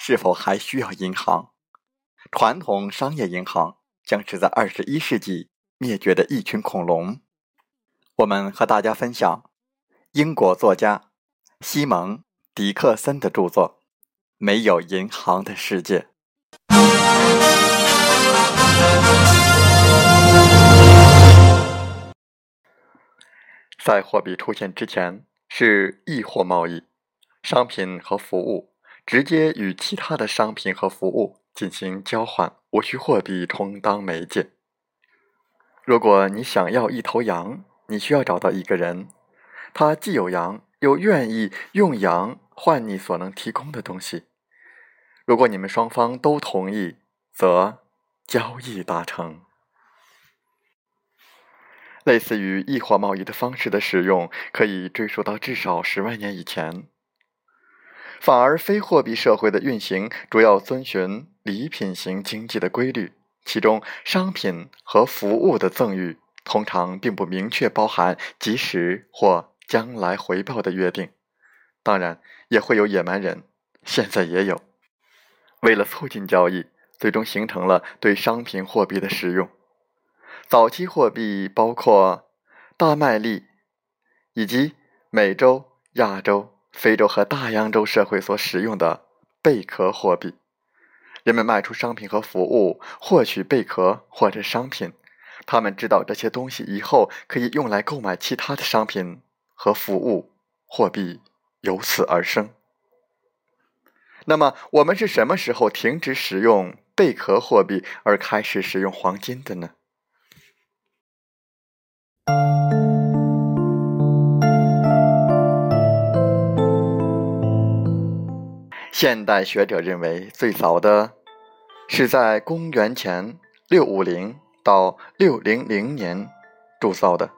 是否还需要银行？传统商业银行将是在二十一世纪灭绝的一群恐龙。我们和大家分享英国作家西蒙·迪克森的著作《没有银行的世界》。在货币出现之前。是易货贸易，商品和服务直接与其他的商品和服务进行交换，无需货币充当媒介。如果你想要一头羊，你需要找到一个人，他既有羊，又愿意用羊换你所能提供的东西。如果你们双方都同意，则交易达成。类似于异货贸易的方式的使用，可以追溯到至少十万年以前。反而，非货币社会的运行主要遵循礼品型经济的规律，其中商品和服务的赠与通常并不明确包含即时或将来回报的约定。当然，也会有野蛮人，现在也有，为了促进交易，最终形成了对商品货币的使用。早期货币包括大麦粒，以及美洲、亚洲、非洲和大洋洲社会所使用的贝壳货币。人们卖出商品和服务，获取贝壳或者商品。他们知道这些东西以后可以用来购买其他的商品和服务，货币由此而生。那么，我们是什么时候停止使用贝壳货币而开始使用黄金的呢？现代学者认为，最早的是在公元前六五零到六零零年铸造的。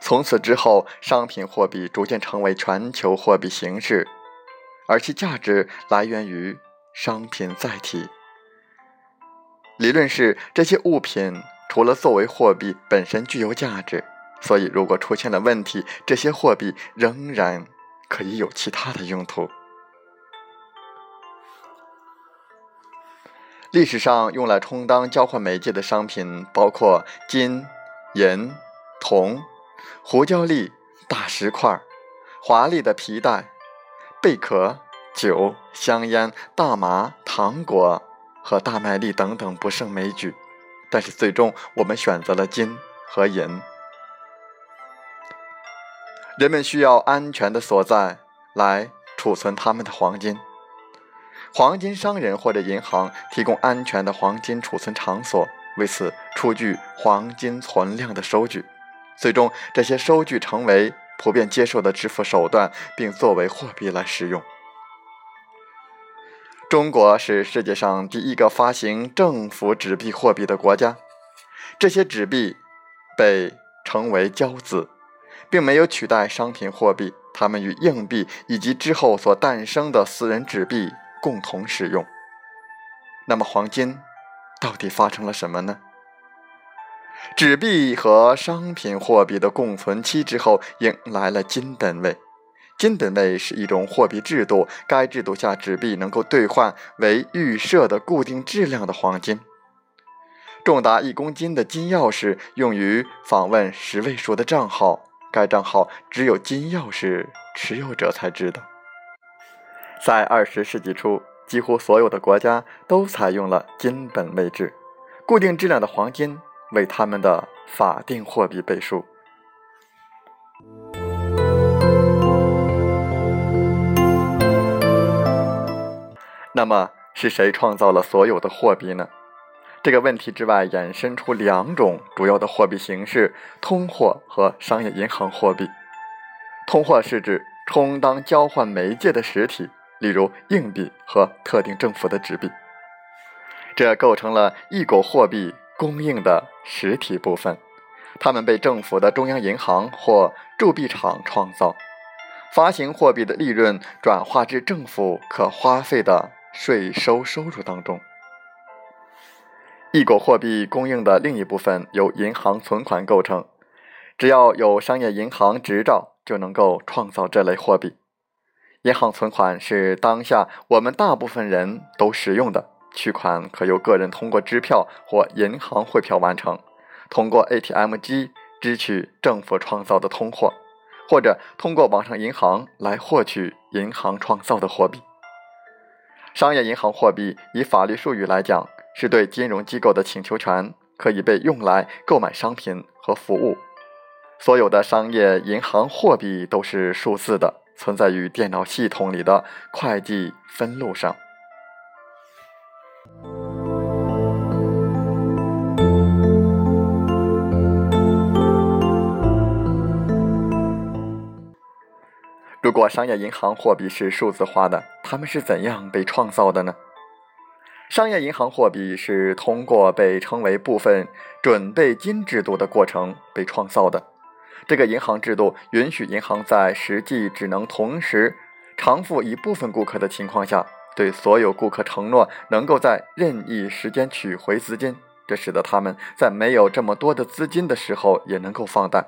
从此之后，商品货币逐渐成为全球货币形式，而其价值来源于商品载体。理论是，这些物品除了作为货币本身具有价值，所以如果出现了问题，这些货币仍然可以有其他的用途。历史上用来充当交换媒介的商品包括金、银、铜、胡椒粒、大石块、华丽的皮带、贝壳、酒、香烟、大麻、糖果和大麦粒等等不胜枚举。但是最终我们选择了金和银。人们需要安全的所在来储存他们的黄金。黄金商人或者银行提供安全的黄金储存场所，为此出具黄金存量的收据。最终，这些收据成为普遍接受的支付手段，并作为货币来使用。中国是世界上第一个发行政府纸币货币的国家。这些纸币被称为交子，并没有取代商品货币，它们与硬币以及之后所诞生的私人纸币。共同使用。那么黄金到底发生了什么呢？纸币和商品货币的共存期之后，迎来了金本位。金本位是一种货币制度，该制度下纸币能够兑换为预设的固定质量的黄金。重达一公斤的金钥匙用于访问十位数的账号，该账号只有金钥匙持有者才知道。在二十世纪初，几乎所有的国家都采用了金本位制，固定质量的黄金为他们的法定货币背书。那么是谁创造了所有的货币呢？这个问题之外衍生出两种主要的货币形式：通货和商业银行货币。通货是指充当交换媒介的实体，例如硬币和特定政府的纸币，这构成了一国货币供应的实体部分。它们被政府的中央银行或铸币厂创造，发行货币的利润转化至政府可花费的。税收收入当中，一国货币供应的另一部分由银行存款构成。只要有商业银行执照，就能够创造这类货币。银行存款是当下我们大部分人都使用的。取款可由个人通过支票或银行汇票完成，通过 ATM 机支取政府创造的通货，或者通过网上银行来获取银行创造的货币。商业银行货币，以法律术语来讲，是对金融机构的请求权，可以被用来购买商品和服务。所有的商业银行货币都是数字的，存在于电脑系统里的会计分录上。如果商业银行货币是数字化的，它们是怎样被创造的呢？商业银行货币是通过被称为部分准备金制度的过程被创造的。这个银行制度允许银行在实际只能同时偿付一部分顾客的情况下，对所有顾客承诺能够在任意时间取回资金，这使得他们在没有这么多的资金的时候也能够放贷。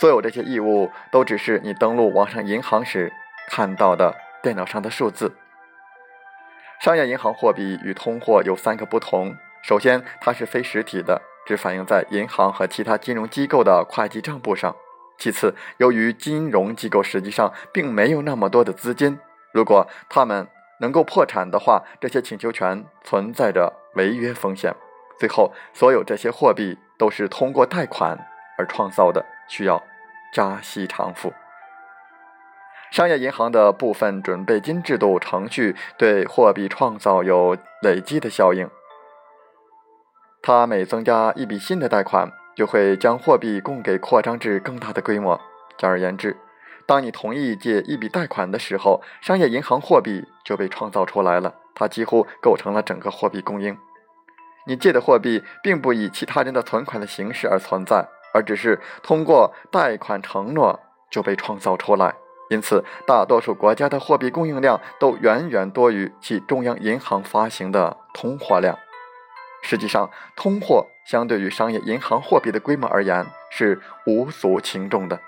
所有这些义务都只是你登录网上银行时看到的电脑上的数字。商业银行货币与通货有三个不同：首先，它是非实体的，只反映在银行和其他金融机构的会计账簿上；其次，由于金融机构实际上并没有那么多的资金，如果他们能够破产的话，这些请求权存在着违约风险；最后，所有这些货币都是通过贷款而创造的。需要加息偿付。商业银行的部分准备金制度程序对货币创造有累积的效应。它每增加一笔新的贷款，就会将货币供给扩张至更大的规模。简而言之，当你同意借一笔贷款的时候，商业银行货币就被创造出来了。它几乎构成了整个货币供应。你借的货币并不以其他人的存款的形式而存在。而只是通过贷款承诺就被创造出来，因此大多数国家的货币供应量都远远多于其中央银行发行的通货量。实际上，通货相对于商业银行货币的规模而言是无足轻重的。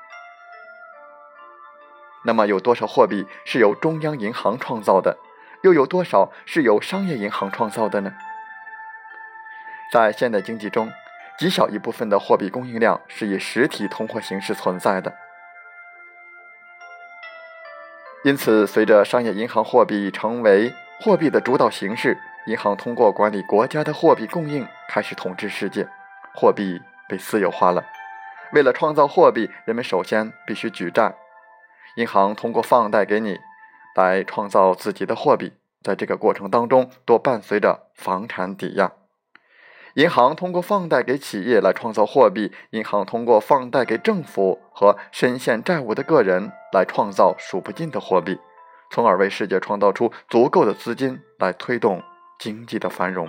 那么，有多少货币是由中央银行创造的？又有多少是由商业银行创造的呢？在现代经济中。极小一部分的货币供应量是以实体通货形式存在的，因此，随着商业银行货币成为货币的主导形式，银行通过管理国家的货币供应开始统治世界，货币被私有化了。为了创造货币，人们首先必须举债，银行通过放贷给你，来创造自己的货币，在这个过程当中，多伴随着房产抵押。银行通过放贷给企业来创造货币，银行通过放贷给政府和深陷债务的个人来创造数不尽的货币，从而为世界创造出足够的资金来推动经济的繁荣。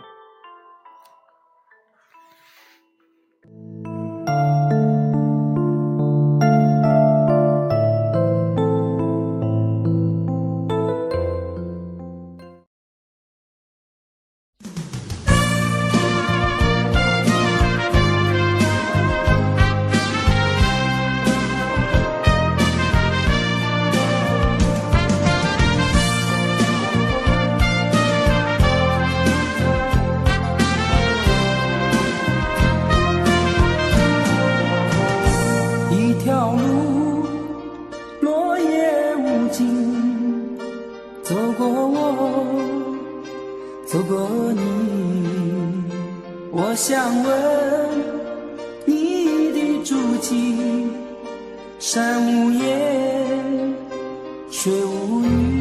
山无言，水无语。